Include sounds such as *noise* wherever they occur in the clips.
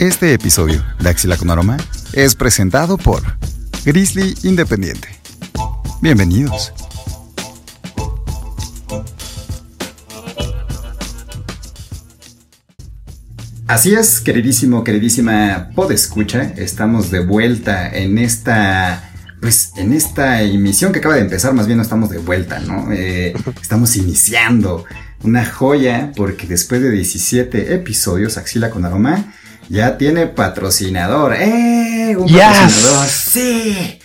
Este episodio de Axila con Aroma es presentado por Grizzly Independiente. Bienvenidos. Así es, queridísimo, queridísima podescucha, estamos de vuelta en esta pues en esta emisión que acaba de empezar, más bien no estamos de vuelta, ¿no? Eh, *laughs* estamos iniciando una joya porque después de 17 episodios, Axila con Aroma ya tiene patrocinador. ¡Eh! Un patrocinador. Sí.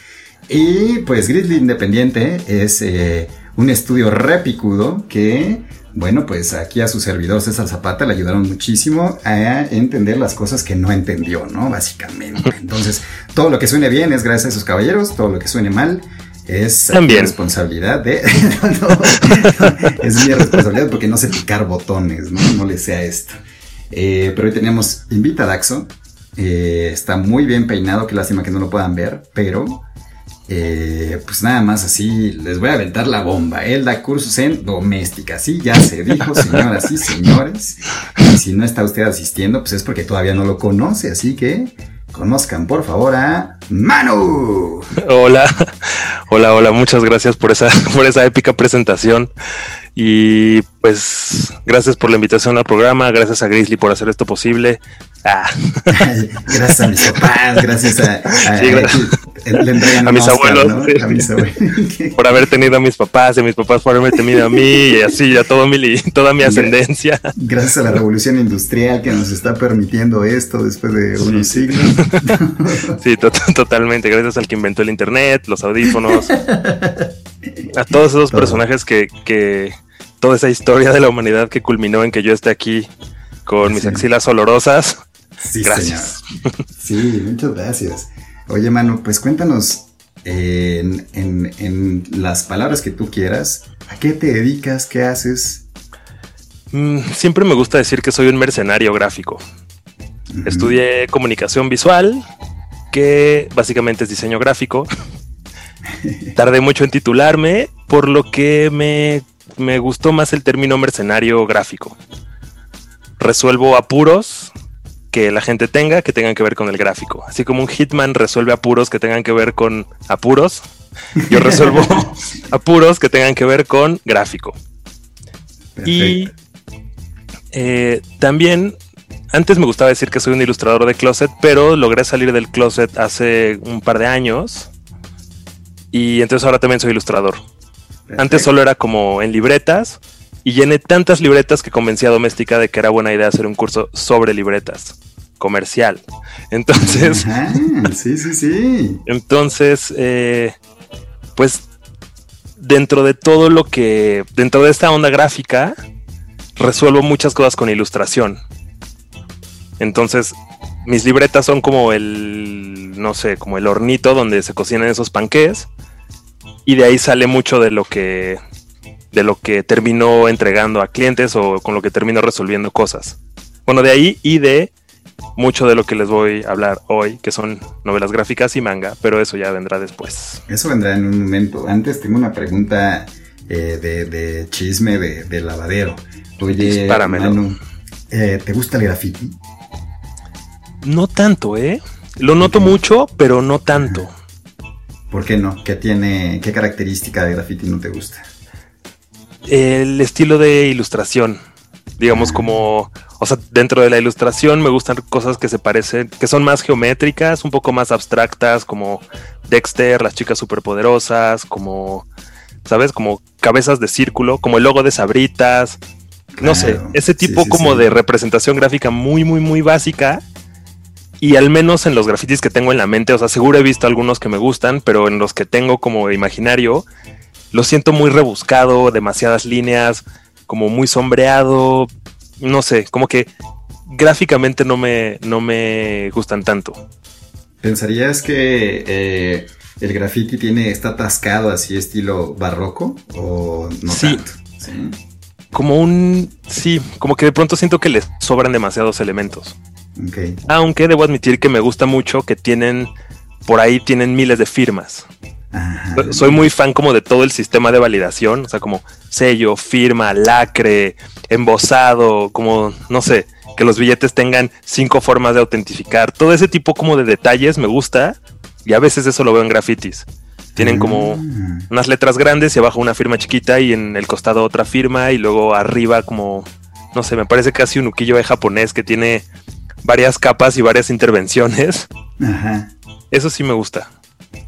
Y pues Grizzly Independiente es eh, un estudio repicudo que, bueno, pues aquí a su servidor César Zapata le ayudaron muchísimo a entender las cosas que no entendió, ¿no? Básicamente. *laughs* Entonces, todo lo que suene bien es gracias a esos caballeros, todo lo que suene mal es mi responsabilidad de. *laughs* es mi responsabilidad porque no sé picar botones, ¿no? No le sea esto. Eh, pero hoy tenemos invita a Daxo. Eh, está muy bien peinado, qué lástima que no lo puedan ver, pero eh, pues nada más así les voy a aventar la bomba. Él da cursos en doméstica, sí, ya se dijo, *laughs* señoras y señores. Y si no está usted asistiendo, pues es porque todavía no lo conoce, así que conozcan por favor a Manu. Hola, hola, hola, muchas gracias por esa, *laughs* por esa épica presentación. Y pues gracias por la invitación al programa, gracias a Grizzly por hacer esto posible. Ah. *laughs* gracias a mis papás, gracias a, a, mis abuelos, por haber tenido a mis papás, y mis papás por haberme tenido a mí, y así a todo mi, toda mi ascendencia. Gracias a la revolución industrial que nos está permitiendo esto después de unos siglos. *laughs* sí, totalmente. Gracias al que inventó el internet, los audífonos, *laughs* a todos esos personajes que, que toda esa historia de la humanidad que culminó en que yo esté aquí con mis axilas olorosas. Sí, gracias. Sí, muchas gracias. Oye, Manu, pues cuéntanos en, las palabras que tú quieras, ¿a qué te dedicas? ¿Qué haces? Mm, siempre me gusta decir que soy un mercenario gráfico. Estudié comunicación visual, que básicamente es diseño gráfico. *laughs* Tardé mucho en titularme, por lo que me me gustó más el término mercenario gráfico. Resuelvo apuros que la gente tenga que tengan que ver con el gráfico. Así como un hitman resuelve apuros que tengan que ver con apuros, yo resuelvo *laughs* apuros que tengan que ver con gráfico. Y eh, también, antes me gustaba decir que soy un ilustrador de closet, pero logré salir del closet hace un par de años. Y entonces ahora también soy ilustrador. Antes solo era como en libretas y llené tantas libretas que convencí a Doméstica de que era buena idea hacer un curso sobre libretas comercial. *laughs* Entonces, sí, sí, sí. *laughs* Entonces, eh, pues dentro de todo lo que, dentro de esta onda gráfica, resuelvo muchas cosas con ilustración. Entonces, mis libretas son como el, no sé, como el hornito donde se cocinan esos panqués y de ahí sale mucho de lo que de lo que terminó entregando a clientes o con lo que terminó resolviendo cosas. Bueno, de ahí y de mucho de lo que les voy a hablar hoy, que son novelas gráficas y manga, pero eso ya vendrá después. Eso vendrá en un momento. Antes tengo una pregunta eh, de, chisme de, lavadero. Oye, Manu, eh, ¿te gusta el graffiti? No tanto, ¿eh? Lo noto mucho, pero no tanto. ¿Por qué no? ¿Qué tiene, qué característica de graffiti no te gusta? El estilo de ilustración. Digamos ah. como, o sea, dentro de la ilustración me gustan cosas que se parecen, que son más geométricas, un poco más abstractas, como Dexter, las chicas superpoderosas, como, ¿sabes? Como cabezas de círculo, como el logo de Sabritas. No sé, ese tipo como de representación gráfica muy, muy, muy básica y al menos en los grafitis que tengo en la mente, o sea, seguro he visto algunos que me gustan, pero en los que tengo como imaginario, lo siento muy rebuscado, demasiadas líneas, como muy sombreado, no sé, como que gráficamente no me, no me gustan tanto. ¿Pensarías que eh, el graffiti tiene, está atascado así estilo barroco o no sí. tanto? Sí. Como un, sí, como que de pronto siento que le sobran demasiados elementos. Aunque debo admitir que me gusta mucho que tienen, por ahí tienen miles de firmas. Soy muy fan como de todo el sistema de validación, o sea, como sello, firma, lacre, embosado, como, no sé, que los billetes tengan cinco formas de autentificar. Todo ese tipo como de detalles me gusta y a veces eso lo veo en grafitis. Tienen como Mm. unas letras grandes y abajo una firma chiquita y en el costado otra firma y luego arriba como, no sé, me parece casi un ukiyo japonés que tiene varias capas y varias intervenciones. Ajá. Eso sí me gusta.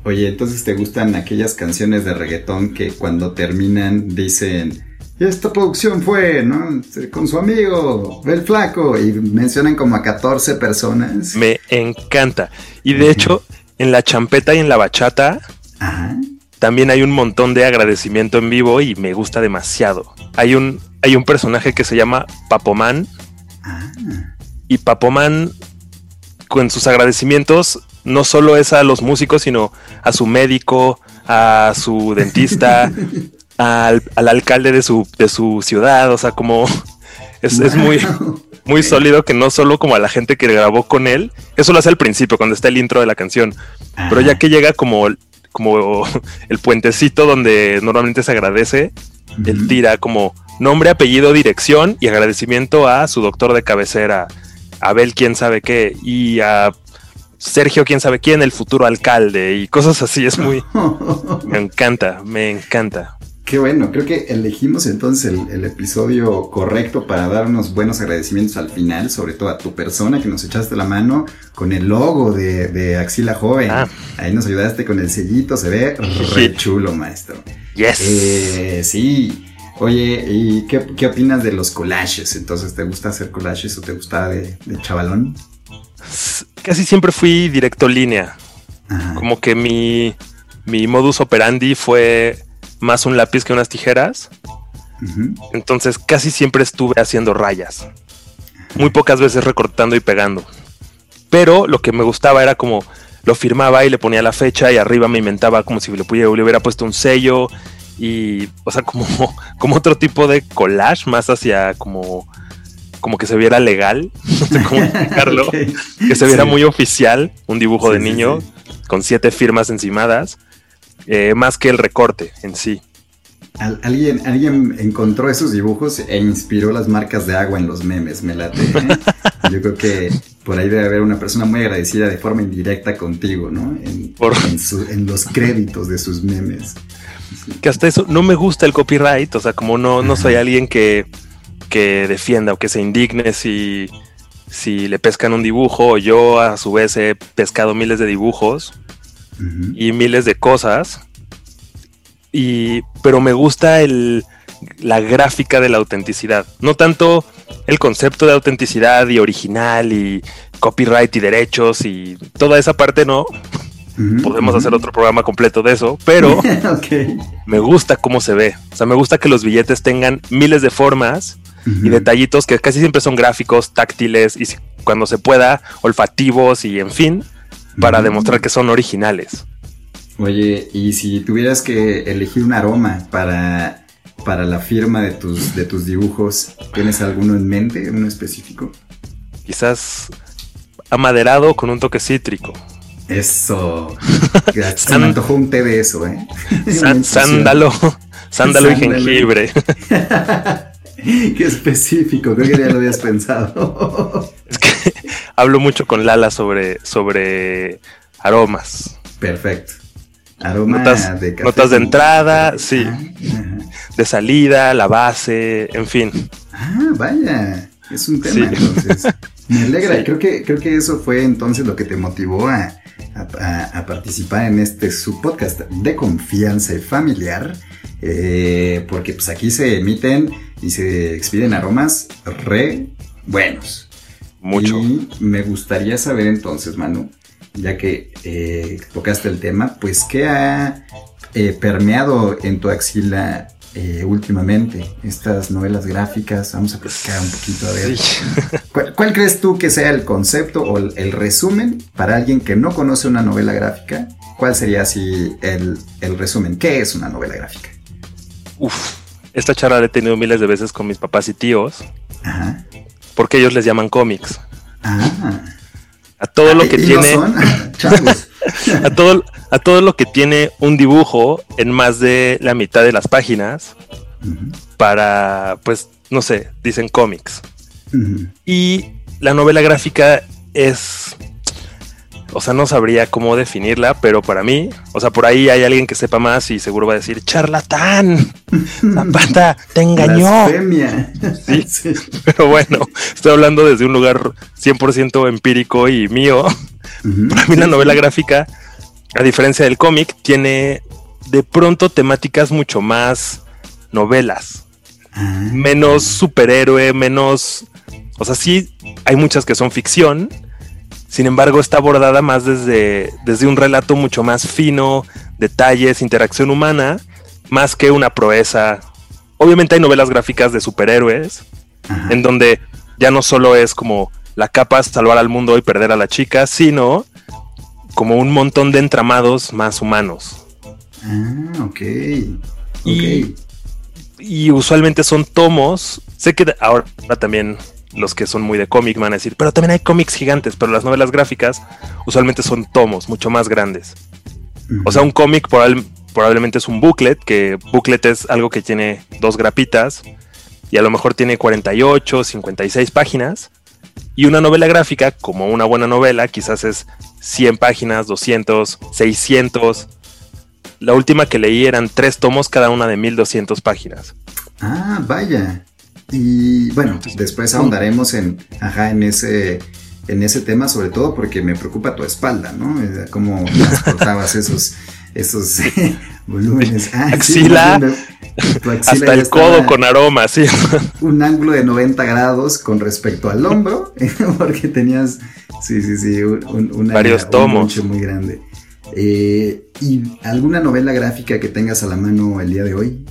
Oye, entonces te gustan aquellas canciones de reggaetón que cuando terminan dicen, esta producción fue, ¿no? Con su amigo, el flaco, y mencionan como a 14 personas. Me encanta. Y de hecho, en la champeta y en la bachata Ajá. también hay un montón de agradecimiento en vivo y me gusta demasiado. Hay un, hay un personaje que se llama Papoman Ah, y Papoman con sus agradecimientos no solo es a los músicos, sino a su médico, a su dentista, *laughs* al, al alcalde de su, de su ciudad, o sea, como es, es muy, muy sólido que no solo como a la gente que grabó con él, eso lo hace al principio, cuando está el intro de la canción, pero ya que llega como, como el puentecito donde normalmente se agradece, él tira como nombre, apellido, dirección y agradecimiento a su doctor de cabecera, Abel quién sabe qué, y a Sergio quién sabe quién, el futuro alcalde, y cosas así, es muy... *laughs* Me encanta, me encanta. Qué bueno, creo que elegimos entonces el, el episodio correcto para dar unos buenos agradecimientos al final, sobre todo a tu persona que nos echaste la mano con el logo de, de Axila Joven. Ah. Ahí nos ayudaste con el sellito, se ve *laughs* re chulo, maestro. Yes. Eh, sí. Oye, ¿y qué, qué opinas de los collages? Entonces, ¿te gusta hacer collages o te gusta de, de chavalón? Casi siempre fui directo línea. Ajá. Como que mi, mi modus operandi fue más un lápiz que unas tijeras. Entonces casi siempre estuve haciendo rayas. Muy pocas veces recortando y pegando. Pero lo que me gustaba era como lo firmaba y le ponía la fecha y arriba me inventaba como si le, pudiera- le hubiera puesto un sello y, o sea, como, *laughs* como otro tipo de collage más hacia como, como que se viera legal, *laughs* no sé cómo *laughs* explicarlo, Ok. que se viera Sí. muy oficial, un dibujo Sí, de niño sí. con siete firmas encimadas, eh, más que el recorte en sí. Al- alguien, alguien encontró esos dibujos e inspiró las marcas de agua en los memes, me late. ¿eh? Yo creo que por ahí debe haber una persona muy agradecida de forma indirecta contigo, ¿no? En, Por- en su- en los créditos de sus memes. Que hasta eso no me gusta el copyright, o sea, como no, no soy alguien que, que defienda o que se indigne si, si le pescan un dibujo, yo a su vez he pescado miles de dibujos y miles de cosas, y, pero me gusta el, la gráfica de la autenticidad, no tanto el concepto de autenticidad y original y copyright y derechos y toda esa parte no, Podemos hacer otro programa completo de eso, pero... *laughs* me gusta cómo se ve. O sea, me gusta que los billetes tengan miles de formas y detallitos que casi siempre son gráficos, táctiles y cuando se pueda, olfativos y en fin, para demostrar que son originales. Oye, y si tuvieras que elegir un aroma para, para la firma de tus, de tus dibujos, ¿tienes alguno en mente, uno específico? Quizás amaderado con un toque cítrico. Eso. *laughs* Se me antojó un té de eso, ¿eh? San- sándalo, sándalo y jengibre. *laughs* Qué específico, creo que ya lo habías pensado. *laughs* es que hablo mucho con Lala sobre, sobre aromas. Perfecto. Aroma Notas- de café. notas de entrada, sí. Ah, ajá. De salida, la base, en fin. Ah, vaya. Es un tema, Sí. entonces. Me alegra. Sí. Creo que, creo que eso fue entonces lo que te motivó a, a- a- a participar en este subpodcast de confianza y familiar. eh, porque pues aquí se emiten y se expiden aromas re buenos. Mucho. Y me gustaría saber entonces, Manu, ya que eh, tocaste el tema, pues qué ha eh, permeado en tu axila eh, últimamente estas novelas gráficas. Vamos a platicar un poquito a ver. Sí. *laughs* ¿Cuál, cuál crees tú que sea el concepto o el, el resumen para alguien que no conoce una novela gráfica? ¿Cuál sería así el, el resumen? ¿Qué es una novela gráfica? Uf, esta charla la he tenido miles de veces con mis papás y tíos, Ajá. porque ellos les llaman cómics. Ah. A todo lo que ¿Y no tiene, son? *laughs* *laughs* A todo, a todo lo que tiene un dibujo en más de la mitad de las páginas para, pues, no sé, dicen cómics. Y la novela gráfica es o sea, no sabría cómo definirla, pero para mí, o sea, por ahí hay alguien que sepa más y seguro va a decir, charlatán, *laughs* Zapata, te engañó. *laughs* Sí, Pero bueno, estoy hablando desde un lugar 100% empírico y mío. Para mí la novela gráfica, a diferencia del cómic, tiene de pronto temáticas mucho más novelas. Ah. Menos superhéroe, menos... O sea, sí, hay muchas que son ficción, sin embargo, está abordada más desde, desde un relato mucho más fino, detalles, interacción humana, más que una proeza. Obviamente hay novelas gráficas de superhéroes, en donde ya no solo es como la capa salvar al mundo y perder a la chica, sino como un montón de entramados más humanos. Ah, ok. Y, y usualmente son tomos. Sé que ahora también los que son muy de cómic van a decir, pero también hay cómics gigantes, pero las novelas gráficas usualmente son tomos mucho más grandes. O sea, un cómic probablemente es un booklet, que booklet es algo que tiene dos grapitas y a lo mejor tiene 48, 56 páginas. Y una novela gráfica, como una buena novela, quizás es 100 páginas, 200, 600. La última que leí eran tres tomos, cada una de 1200 páginas. Ah, vaya. Y bueno, después ahondaremos en, ajá, en ese en ese tema, sobre todo porque me preocupa tu espalda, ¿no? Cómo *laughs* transportabas esos, esos *laughs* volúmenes. *laughs* Ah, axila, hasta el codo con aroma, sí. Un ángulo de 90 grados con respecto al hombro, *laughs* porque tenías, sí, sí, sí, un, varios tomos. muy grande. Eh, ¿Y alguna novela gráfica que tengas a la mano el día de hoy?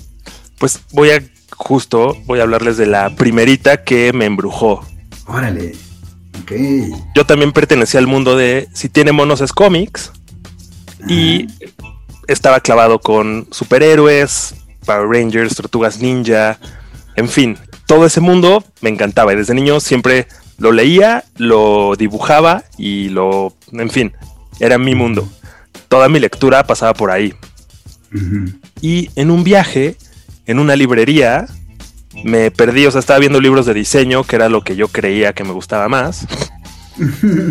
Pues voy a justo voy a hablarles de la primerita que me embrujó. Órale. Ok. Yo también pertenecía al mundo de si tiene monos es cómics. Y estaba clavado con superhéroes, Power Rangers, Tortugas Ninja, en fin, todo ese mundo me encantaba y desde niño siempre lo leía, lo dibujaba y lo, en fin, era mi mundo. Toda mi lectura pasaba por ahí. Y en un viaje en una librería, me perdí, o sea, estaba viendo libros de diseño, que era lo que yo creía que me gustaba más.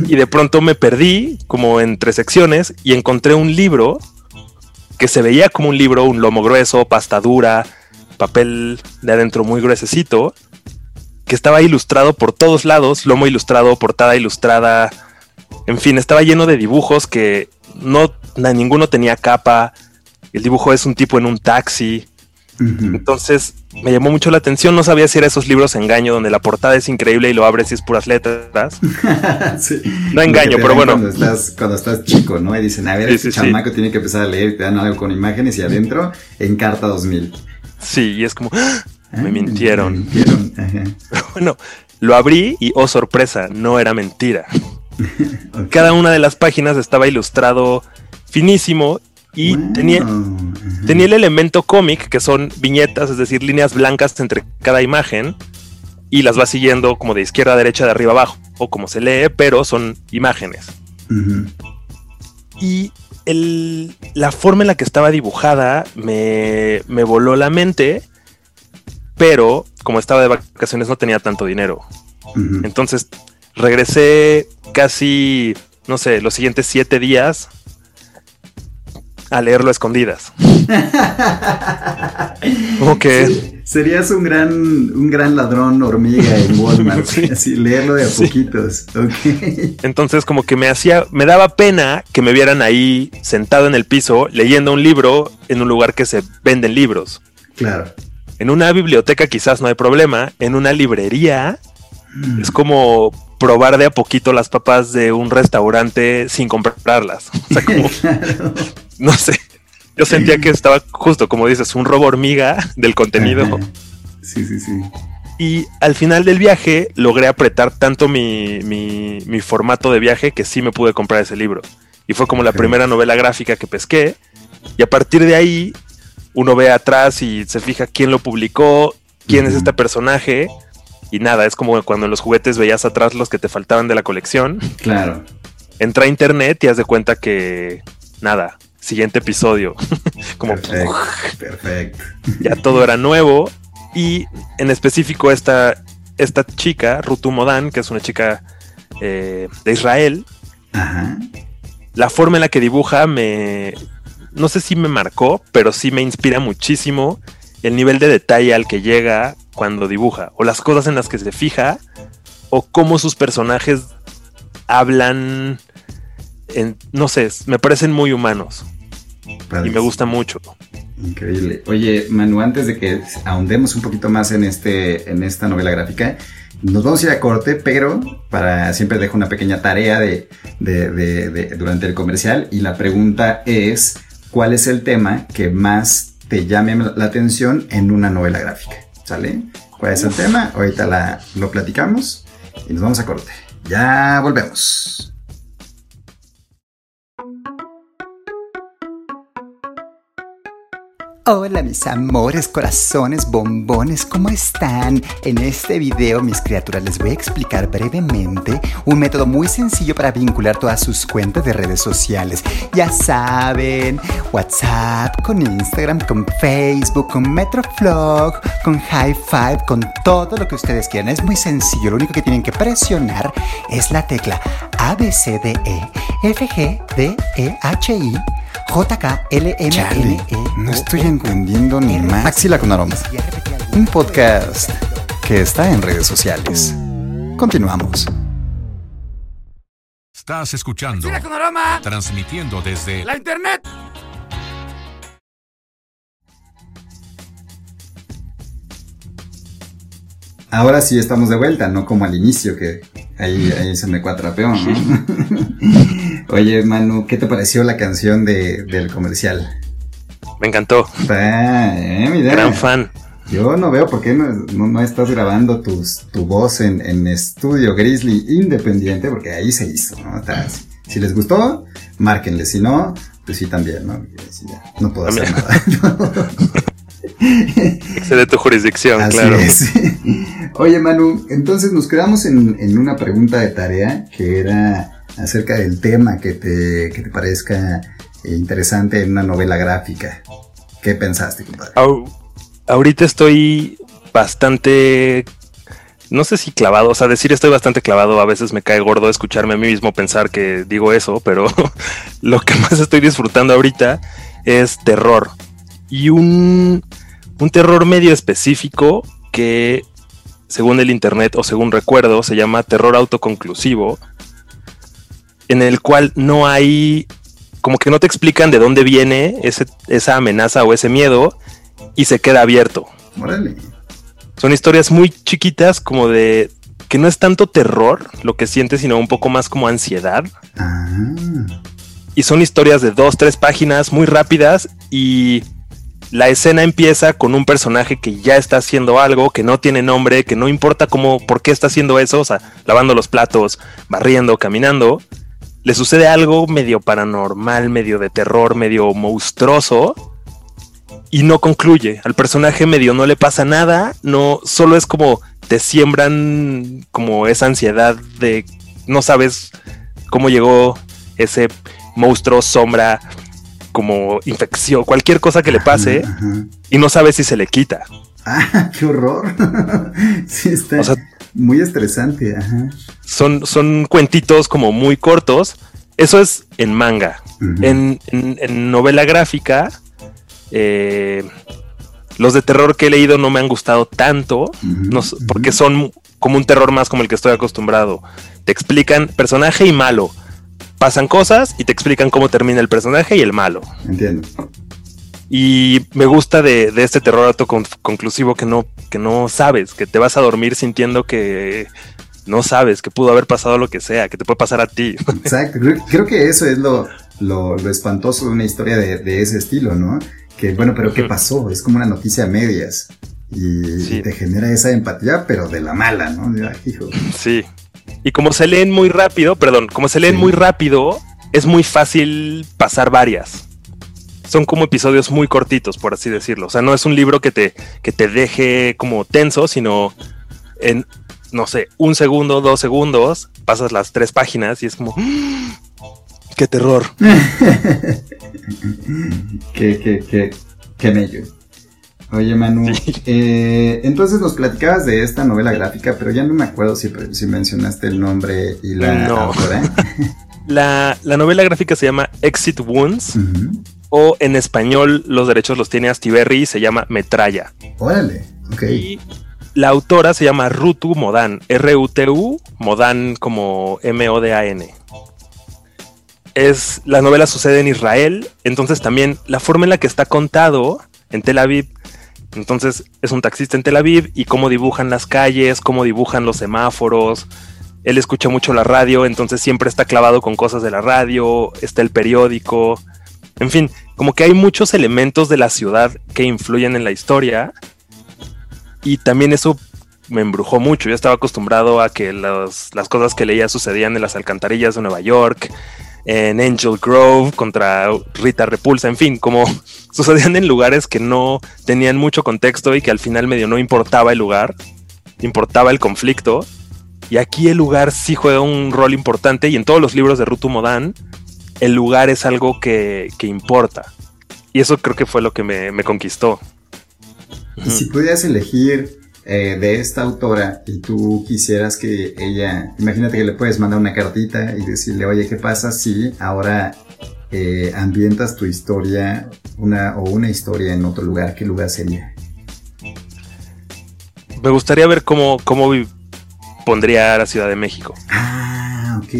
y de pronto me perdí como entre secciones y encontré un libro que se veía como un libro, un lomo grueso, pasta dura, papel de adentro muy gruesecito, que estaba ilustrado por todos lados, lomo ilustrado, portada ilustrada, en fin, estaba lleno de dibujos que no ninguno tenía capa. El dibujo es un tipo en un taxi. Entonces me llamó mucho la atención, no sabía si era esos libros engaño donde la portada es increíble y lo abres y es puras letras. *laughs* No engaño, pero bueno. Cuando estás, cuando estás chico, ¿no? Y dicen, a ver, este chamaco tiene que empezar a leer, te dan algo con imágenes y adentro en carta 2000. Sí, y es como, ¡Ah! me mintieron. Pero *laughs* bueno, lo abrí y, oh sorpresa, no era mentira. *laughs* Cada una de las páginas estaba ilustrado finísimo y tenía, tenía el elemento cómic, que son viñetas, es decir, líneas blancas entre cada imagen, y las va siguiendo como de izquierda a derecha, de arriba a abajo, o como se lee, pero son imágenes. Y la forma en la que estaba dibujada me, me voló la mente, pero como estaba de vacaciones no tenía tanto dinero. Entonces regresé casi, no sé, los siguientes siete días a leerlo a escondidas. *laughs* ok. serías un gran, un gran ladrón hormiga en *laughs* Walmart. Así, leerlo de a poquitos. Entonces, como que me hacía, me daba pena que me vieran ahí sentado en el piso leyendo un libro en un lugar que se venden libros. Claro. En una biblioteca quizás no hay problema. En una librería mm. es como probar de a poquito las papas de un restaurante sin comprarlas. O sea, como, *laughs* no sé. Yo sentía que estaba justo, como dices, un robo hormiga del contenido. Sí, sí, sí. Y al final del viaje logré apretar tanto mi, mi, formato de viaje que sí me pude comprar ese libro. Y fue como la primera novela gráfica que pesqué. Y a partir de ahí, uno ve atrás y se fija quién lo publicó, quién es este personaje. Y nada, es como cuando en los juguetes veías atrás los que te faltaban de la colección. Claro. Entra a internet y haz de cuenta que nada, siguiente episodio. *laughs* Como perfecto, Ya todo era nuevo. Y en específico, esta esta chica, Rutu Modan, que es una chica eh, de Israel, la forma en la que dibuja me, no sé si me marcó, pero sí me inspira muchísimo el nivel de detalle al que llega cuando dibuja, o las cosas en las que se fija, o cómo sus personajes hablan, en, no sé, me parecen muy humanos. Y me gusta mucho. Increíble. Oye, Manu, antes de que ahondemos un poquito más en, este, en esta novela gráfica, nos vamos a ir a corte, pero para siempre dejo una pequeña tarea de, durante el comercial y la pregunta es, ¿cuál es el tema que más te llame la atención en una novela gráfica? ¿Sale? ¿Cuál es el tema? Ahorita la, lo platicamos y nos vamos a corte. Ya volvemos. Hola mis amores, corazones, bombones, ¿cómo están? En este video, mis criaturas, les voy a explicar brevemente un método muy sencillo para vincular todas sus cuentas de redes sociales. Ya saben, WhatsApp, con Instagram, con Facebook, con Metroflog, con High Five, con todo lo que ustedes quieran. Es muy sencillo, lo único que tienen que presionar es la tecla A, B, JKLMNE. No estoy entendiendo ni más. Maxila con aromas. Un podcast que está en redes sociales. Continuamos. Estás escuchando. con aroma. Transmitiendo desde la internet. Ahora sí estamos de vuelta, no como al inicio que ahí, ahí se me cuatrapeó, ¿no? *laughs* Oye, Manu, ¿qué te pareció la canción de, del comercial? Me encantó. eh, Gran fan. Yo no veo por qué no, estás grabando tus, tu voz en, en, estudio Grizzly independiente, porque ahí se hizo, ¿no? si les gustó, márquenle, si no, pues sí también, ¿no? no puedo hacer nada. *laughs* *laughs* *laughs* Excede tu jurisdicción, Así claro. Es. *laughs* Oye, Manu, entonces nos quedamos en, en una pregunta de tarea que era acerca del tema que te, que te parezca interesante en una novela gráfica. ¿Qué pensaste, compadre? ahorita estoy bastante no sé si clavado, o sea, decir estoy bastante clavado, a veces me cae gordo escucharme a mí mismo pensar que digo eso, pero *laughs* lo que más estoy disfrutando ahorita es terror. Y un, un terror medio específico que, según el internet o según recuerdo, se llama terror autoconclusivo, en el cual no hay, como que no te explican de dónde viene esa amenaza o ese miedo y se queda abierto. Son historias muy chiquitas, como de que no es tanto terror lo que sientes, sino un poco más como ansiedad. Ah. Y son historias de dos, tres páginas muy rápidas y la escena empieza con un personaje que ya está haciendo algo, que no tiene nombre, que no importa cómo, por qué está haciendo eso, o sea, lavando los platos, barriendo, caminando, le sucede algo medio paranormal, medio de terror, medio monstruoso y no concluye. Al personaje medio no le pasa nada, no, solo es como te siembran como esa ansiedad de no sabes cómo llegó ese monstruo, sombra, como infección, cualquier cosa que le pase y no sabes si se le quita. Ah, *laughs* qué horror. *laughs* sí, está. O sea, muy estresante, ajá. Son, son cuentitos como muy cortos. Eso es en manga. en, novela gráfica, eh, los de terror que he leído no me han gustado tanto, porque son como un terror más como el que estoy acostumbrado. Te explican personaje y malo. Pasan cosas y te explican cómo termina el personaje y el malo. Entiendo. Y me gusta de, este terror autoconclusivo que no, que no sabes, que te vas a dormir sintiendo que no sabes, que pudo haber pasado lo que sea, que te puede pasar a ti. *laughs* Exacto, creo que eso es lo, lo, espantoso de una historia de, ese estilo, ¿no? Que bueno, pero ¿qué pasó? Es como una noticia a medias. Y te genera esa empatía, pero de la mala, ¿no? Sí. Y como se leen muy rápido, perdón, como se leen muy rápido, es muy fácil pasar varias son como episodios muy cortitos, por así decirlo. O sea, no es un libro que te, que te deje como tenso, sino en, no sé, un segundo, dos segundos, pasas las tres páginas y es como, ¡Ah! ¡qué terror! *laughs* qué, qué, qué, qué mello. Oye, Manu, eh, entonces nos platicabas de esta novela gráfica, pero ya no me acuerdo si, si mencionaste el nombre y la autora. *laughs* La, novela gráfica se llama Exit Wounds, o en español los derechos los tiene Astiberri y se llama Metralla. Órale, ok. Y la autora se llama Rutu Modan, R-U-T-U, Modan como M-O-D-A-N. Es, la novela sucede en Israel, entonces también la forma en la que está contado en Tel Aviv entonces es un taxista en Tel Aviv y cómo dibujan las calles, cómo dibujan los semáforos. Él escucha mucho la radio, entonces siempre está clavado con cosas de la radio, está el periódico. En fin, como que hay muchos elementos de la ciudad que influyen en la historia. Y también eso me embrujó mucho. Yo estaba acostumbrado a que las cosas que leía sucedían en las alcantarillas de Nueva York, en Angel Grove contra Rita Repulsa, en fin, como *laughs* sucedían en lugares que no tenían mucho contexto y que al final medio no importaba el lugar, importaba el conflicto. Y aquí el lugar sí juega un rol importante y en todos los libros de Rutu Modan, el lugar es algo que, importa. Y eso creo que fue lo que me, me conquistó. Y si pudieras elegir eh, de esta autora y tú quisieras que ella, imagínate que le puedes mandar una cartita y decirle, oye, ¿qué pasa si ahora eh, ambientas tu historia una, o una historia en otro lugar? ¿Qué lugar sería? Me gustaría ver cómo, cómo pondría la Ciudad de México. Ah, ok.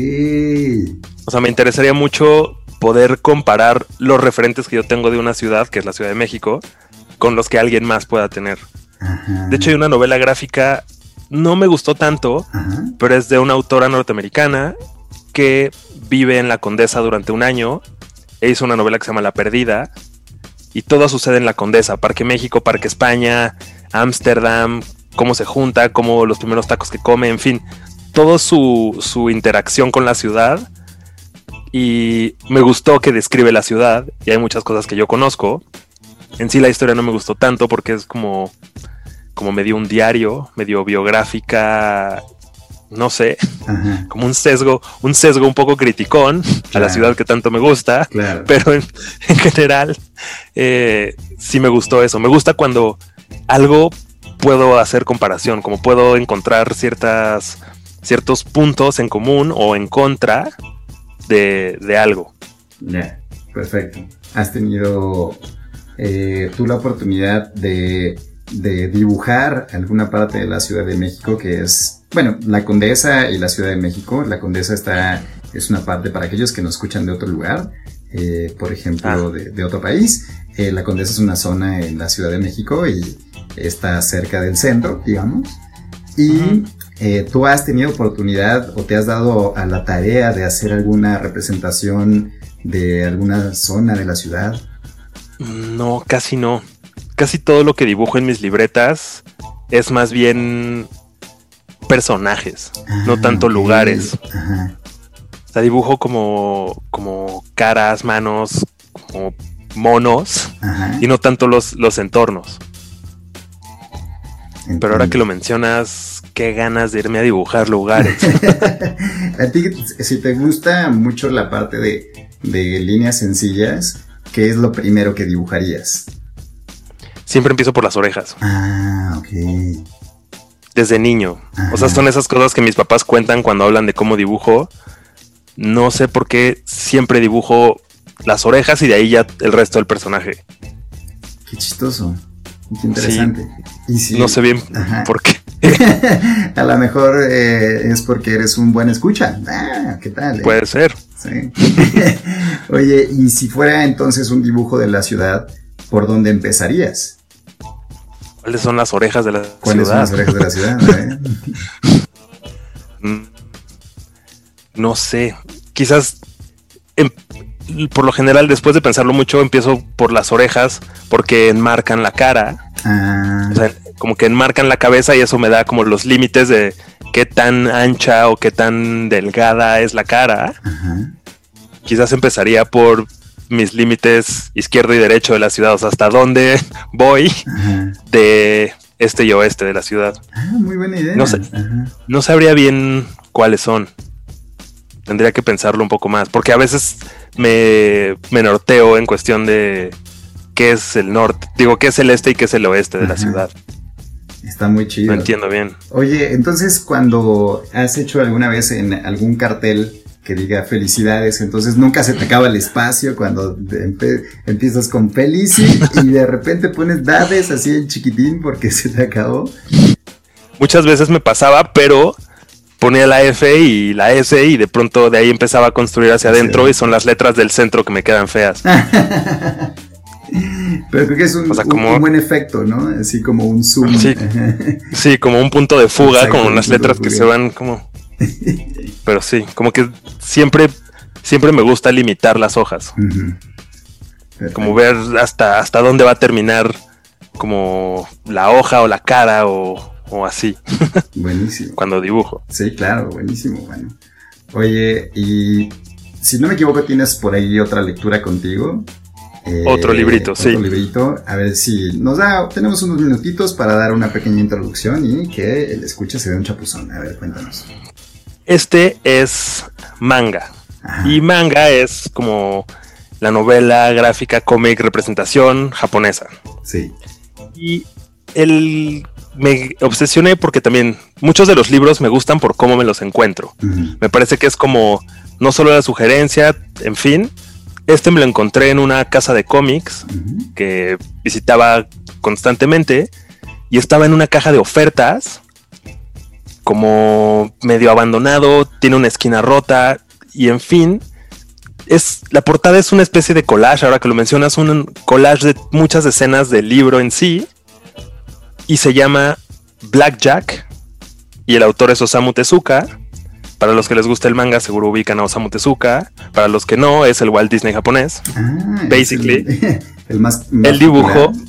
O sea, me interesaría mucho poder comparar los referentes que yo tengo de una ciudad, que es la Ciudad de México, con los que alguien más pueda tener. De hecho, hay una novela gráfica, no me gustó tanto, pero es de una autora norteamericana que vive en la Condesa durante un año e hizo una novela que se llama La Perdida. Y todo sucede en la Condesa, Parque México, Parque España, Ámsterdam, cómo se junta, cómo los primeros tacos que come, en fin, todo su, su interacción con la ciudad. Y me gustó que describe la ciudad, y hay muchas cosas que yo conozco. En sí la historia no me gustó tanto porque es como como medio un diario, medio biográfica, no sé, como un sesgo, un sesgo un poco criticón a la ciudad que tanto me gusta, pero *laughs* en, general eh, sí me gustó eso. Me gusta cuando algo puedo hacer comparación, como puedo encontrar ciertas, ciertos puntos en común o en contra de, algo. Ya, perfecto. Has tenido eh, tú la oportunidad de de dibujar alguna parte de la Ciudad de México que es, bueno, la Condesa y la Ciudad de México. La Condesa está, es una parte para aquellos que nos escuchan de otro lugar, eh, por ejemplo, ah. de, otro país. Eh, la Condesa es una zona en la Ciudad de México y está cerca del centro, digamos. Y eh, tú has tenido oportunidad o te has dado a la tarea de hacer alguna representación de alguna zona de la ciudad. No, casi no casi todo lo que dibujo en mis libretas es más bien personajes, no ah, tanto lugares. O sea, dibujo como, como caras, manos, como monos y no tanto los, los entornos. Pero ahora que lo mencionas, qué ganas de irme a dibujar lugares. *laughs* a ti, si te gusta mucho la parte de, de líneas sencillas, ¿qué es lo primero que dibujarías? siempre empiezo por las orejas. Ah, ok. Desde niño. O sea, son esas cosas que mis papás cuentan cuando hablan de cómo dibujo. No sé por qué siempre dibujo las orejas y de ahí ya el resto del personaje. Qué chistoso. Qué interesante. no sé bien por qué. *laughs* a lo mejor eh, es porque eres un buen escucha. Ah, ¿qué tal? Eh? Puede ser. Sí. *laughs* Oye, y si fuera entonces un dibujo de la ciudad, ¿por dónde empezarías? ¿Cuáles son las orejas de la ciudad? ¿Cuáles son las orejas de la ciudad? *laughs* No sé, quizás em, por lo general después de pensarlo mucho empiezo por las orejas porque enmarcan la cara. Ah. O sea, como que enmarcan la cabeza y eso me da como los límites de qué tan ancha o qué tan delgada es la cara. Quizás empezaría por mis límites izquierdo y derecho de la ciudad, o sea, hasta dónde *laughs* voy de este y oeste de la ciudad. Ah, muy buena idea. No, sé, no sabría bien cuáles son. Tendría que pensarlo un poco más, porque a veces me, me norteo en cuestión de, qué es el norte, digo, qué es el este y qué es el oeste de la ciudad. Está muy chido. No entiendo bien. Oye, entonces cuando has hecho alguna vez en algún cartel que diga felicidades, entonces nunca se te acaba el espacio cuando empiezas con Felici y de repente pones Dades así en chiquitín porque se te acabó. Muchas veces me pasaba, pero ponía la F y la S y de pronto de ahí empezaba a construir hacia Sí. adentro y son las letras del centro que me quedan feas. *laughs* Pero creo que es un, O sea, un- como- un buen efecto, ¿no? Así como un zoom. Sí. *laughs* Sí, como un punto de fuga, Exacto, como de letras que se van como... Pero sí, como que siempre, siempre me gusta limitar las hojas. Como ver hasta, hasta dónde va a terminar como la hoja o la cara o, o así *laughs* Buenísimo. cuando dibujo. Sí, claro, buenísimo, bueno. Oye, y si no me equivoco, tienes por ahí otra lectura contigo. Eh, Otro librito, otro sí. librito. A ver si nos da, tenemos unos minutitos para dar una pequeña introducción y que el escucha se dé un chapuzón. A ver, cuéntanos. Este es manga. Ajá. Y manga es como la novela gráfica, cómic, representación japonesa. Sí. Y el, me obsesioné porque también muchos de los libros me gustan por cómo me los encuentro. Ujú. Me parece que es como no solo la sugerencia, en fin. Este me lo encontré en una casa de cómics que visitaba constantemente y estaba en una caja de ofertas como medio abandonado, tiene una esquina rota y en fin, es la portada es una especie de collage, ahora que lo mencionas, un collage de muchas escenas del libro en sí y se llama Blackjack y el autor es Osamu Tezuka. Para los que les gusta el manga, seguro ubican a Osamu Tezuka. Para los que no, es el Walt Disney japonés. Ah, Basically. El, *laughs* el más, más Él dibujó, popular.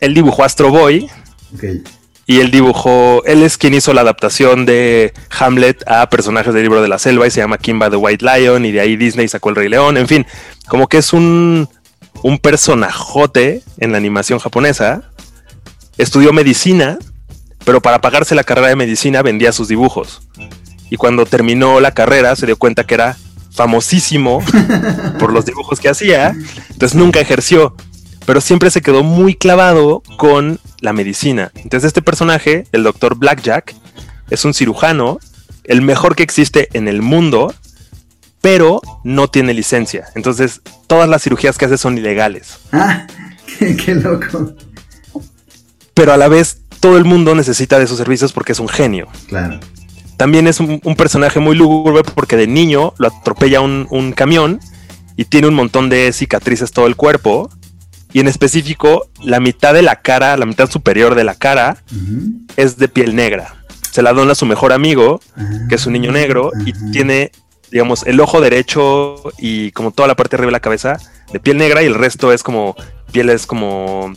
él dibujó Astro Boy Ok. y él dibujó, él es quien hizo la adaptación de Hamlet a personajes del libro de la selva y se llama Kimba the White Lion y de ahí Disney sacó el Rey León, en fin, como que es un, un personajote en la animación japonesa. Estudió medicina, pero para pagarse la carrera de medicina vendía sus dibujos. Y cuando terminó la carrera se dio cuenta que era famosísimo *laughs* por los dibujos que hacía, entonces nunca ejerció, pero siempre se quedó muy clavado con la medicina. Entonces este personaje, el doctor Blackjack, es un cirujano, el mejor que existe en el mundo, pero no tiene licencia. Entonces todas las cirugías que hace son ilegales, Ah, *laughs* qué, qué loco. pero a la vez todo el mundo necesita de sus servicios porque es un genio. Claro. También es un, un personaje muy lúgubre porque de niño lo atropella un, un camión y tiene un montón de cicatrices todo el cuerpo. Y en específico, la mitad de la cara, la mitad superior de la cara, es de piel negra. Se la dona a su mejor amigo, Ah, que es un niño negro, y tiene, digamos, el ojo derecho y como toda la parte de arriba de la cabeza de piel negra, y el resto es como pieles como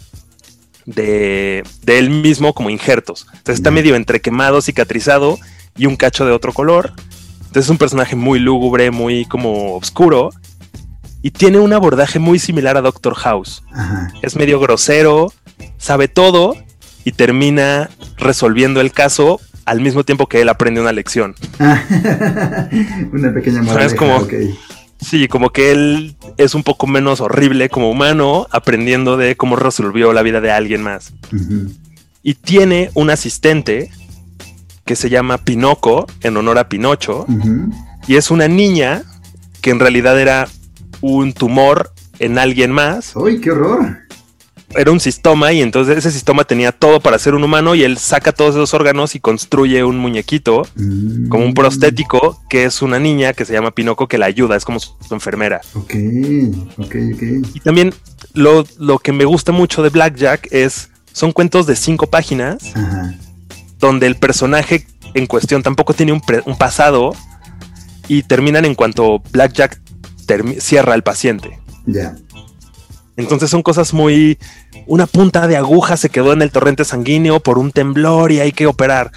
de, de él mismo, como injertos. Entonces está medio entre quemado, cicatrizado y un cacho de otro color. Entonces es un personaje muy lúgubre, muy como oscuro. Y tiene un abordaje muy similar a Doctor House Ajá. es medio grosero, sabe todo y termina resolviendo el caso al mismo tiempo que él aprende una lección. *laughs* Una pequeña moraleja, como- ok. Sí, como que él es un poco menos horrible como humano, aprendiendo de cómo resolvió la vida de alguien más. Y tiene un asistente que se llama Pinoco, en honor a Pinocho, y es una niña que en realidad era un tumor en alguien más, ¡Uy, qué horror! era un sistoma y entonces ese sistoma tenía todo para ser un humano y él saca todos esos órganos y construye un muñequito Mm. como un prostético que es una niña que se llama Pinoco que la ayuda, es como su, su enfermera. Ok, ok, ok. Y también lo, lo que me gusta mucho de Blackjack es, son cuentos de cinco páginas Ajá. Donde el personaje en cuestión tampoco tiene un, pre- un pasado y terminan en cuanto Blackjack cierra al paciente. Ya. Entonces son cosas muy... Una punta de aguja se quedó en el torrente sanguíneo por un temblor y hay que operar.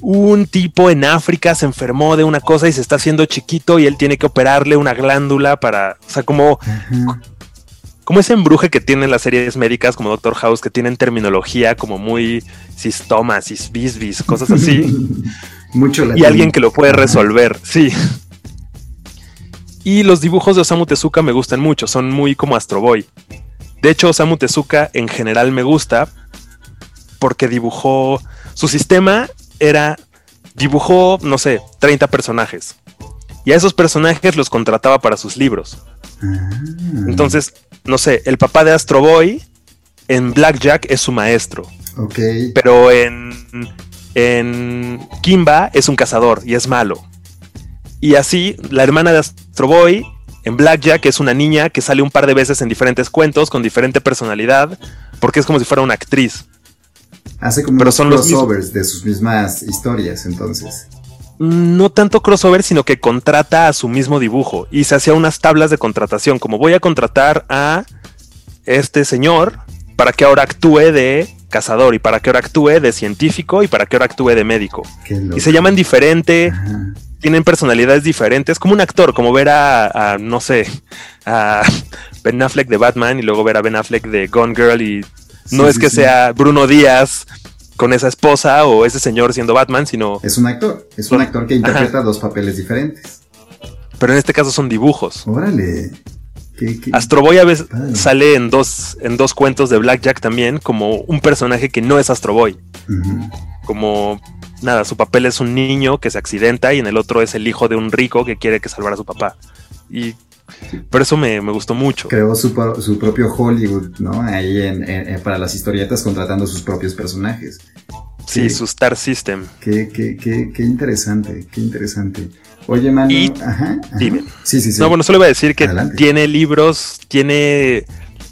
Un tipo en África se enfermó de una cosa y se está haciendo chiquito y él tiene que operarle una glándula para... O sea, como. Como ese embruje que tienen las series médicas como Doctor House que tienen terminología como muy sistomas, cisbisbis, cosas así. *laughs* Mucho y latín. alguien que lo puede resolver, sí. Y los dibujos de Osamu Tezuka me gustan mucho, son muy como Astro Boy. De hecho, Osamu Tezuka en general me gusta porque dibujó. Su sistema era. Dibujó, no sé, 30 personajes. Y a esos personajes los contrataba para sus libros. Ah. Entonces, no sé, el papá de Astro Boy en Blackjack es su maestro. Ok. Pero en, en Kimba es un cazador y es malo. Y así, la hermana de Astro Boy en Blackjack es una niña que sale un par de veces en diferentes cuentos con diferente personalidad, porque es como si fuera una actriz. Hace como Pero unos son los crossovers de sus mismas historias, entonces. No tanto crossover, sino que contrata a su mismo dibujo y se hacía unas tablas de contratación, como voy a contratar a este señor para que ahora actúe de cazador y para que ahora actúe de científico y para que ahora actúe de médico. Y se llaman diferente, Ajá. tienen personalidades diferentes, como un actor, como ver a, a, no sé, a Ben Affleck de Batman y luego ver a Ben Affleck de Gone Girl y no Sí, es sí, que sí. sea Bruno Díaz con esa esposa o ese señor siendo Batman, sino, Es un actor. Es un actor que interpreta dos papeles diferentes. pero en este caso son dibujos. Órale. ¿Qué, qué? Astro Boy a veces sale en dos, en dos cuentos de Blackjack también como un personaje que no es Astro Boy. Ujú. Como nada, su papel es un niño que se accidenta y en el otro es el hijo de un rico que quiere que salvar a su papá. Y por eso me, me gustó mucho. Creó su, su propio Hollywood, ¿no? Ahí en, para las historietas contratando sus propios personajes. Sí, su Star System. Qué, qué, qué, qué interesante, qué interesante. Oye, Manu. Y- ajá, ajá. dime. Sí, sí, sí. No, bueno, solo iba a decir que Adelante. tiene libros, tiene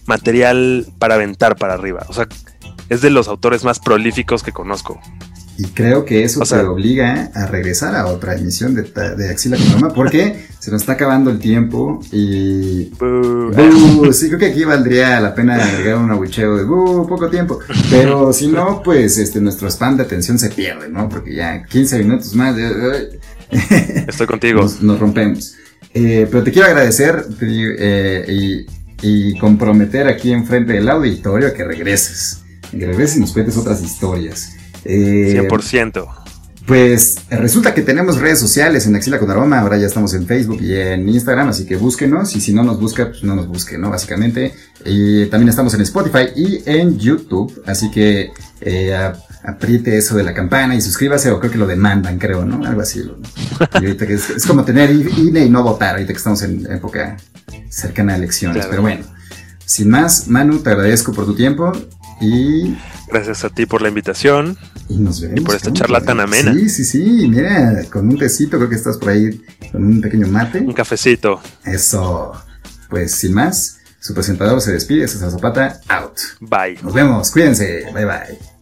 material para aventar para arriba. O sea, es de los autores más prolíficos que conozco. Y creo que eso O sea- te obliga a regresar a otra emisión de, de Axila con Roma porque se nos está acabando el tiempo y... Buh. Buh, sí, creo que aquí valdría la pena agregar un abucheo de "Buh, poco tiempo. Pero *laughs* si no, pues este nuestro spam de atención se pierde, ¿no? Porque ya 15 minutos más de- *laughs* Estoy contigo. nos, nos rompemos. Eh, pero te quiero agradecer te eh, y, y comprometer aquí enfrente del auditorio a que regreses. Que regreses y nos cuentes otras historias. Eh, 100%. pues resulta que tenemos redes sociales en Axila con Aroma, ahora ya estamos en Facebook y en Instagram, así que búsquenos y si no nos busca, pues no nos busque, ¿no? Básicamente. Y también estamos en Spotify y en YouTube, así que eh, apriete eso de la campana y suscríbase o creo que lo demandan, creo, ¿no? Algo así. ¿no? *laughs* Y ahorita que es, es como tener INE y no votar, ahorita que estamos en época cercana a elecciones, Claro. pero bueno. Sin más, Manu, te agradezco por tu tiempo y Gracias a ti por la invitación. y nos vemos. Y por esta charla tan amena. Sí, sí, sí. Mira, con un tecito, creo que estás por ahí con un pequeño mate. Un cafecito. Eso. Pues sin más, su presentador se despide. César Zapata, out. Bye. Nos vemos. Cuídense. Bye bye.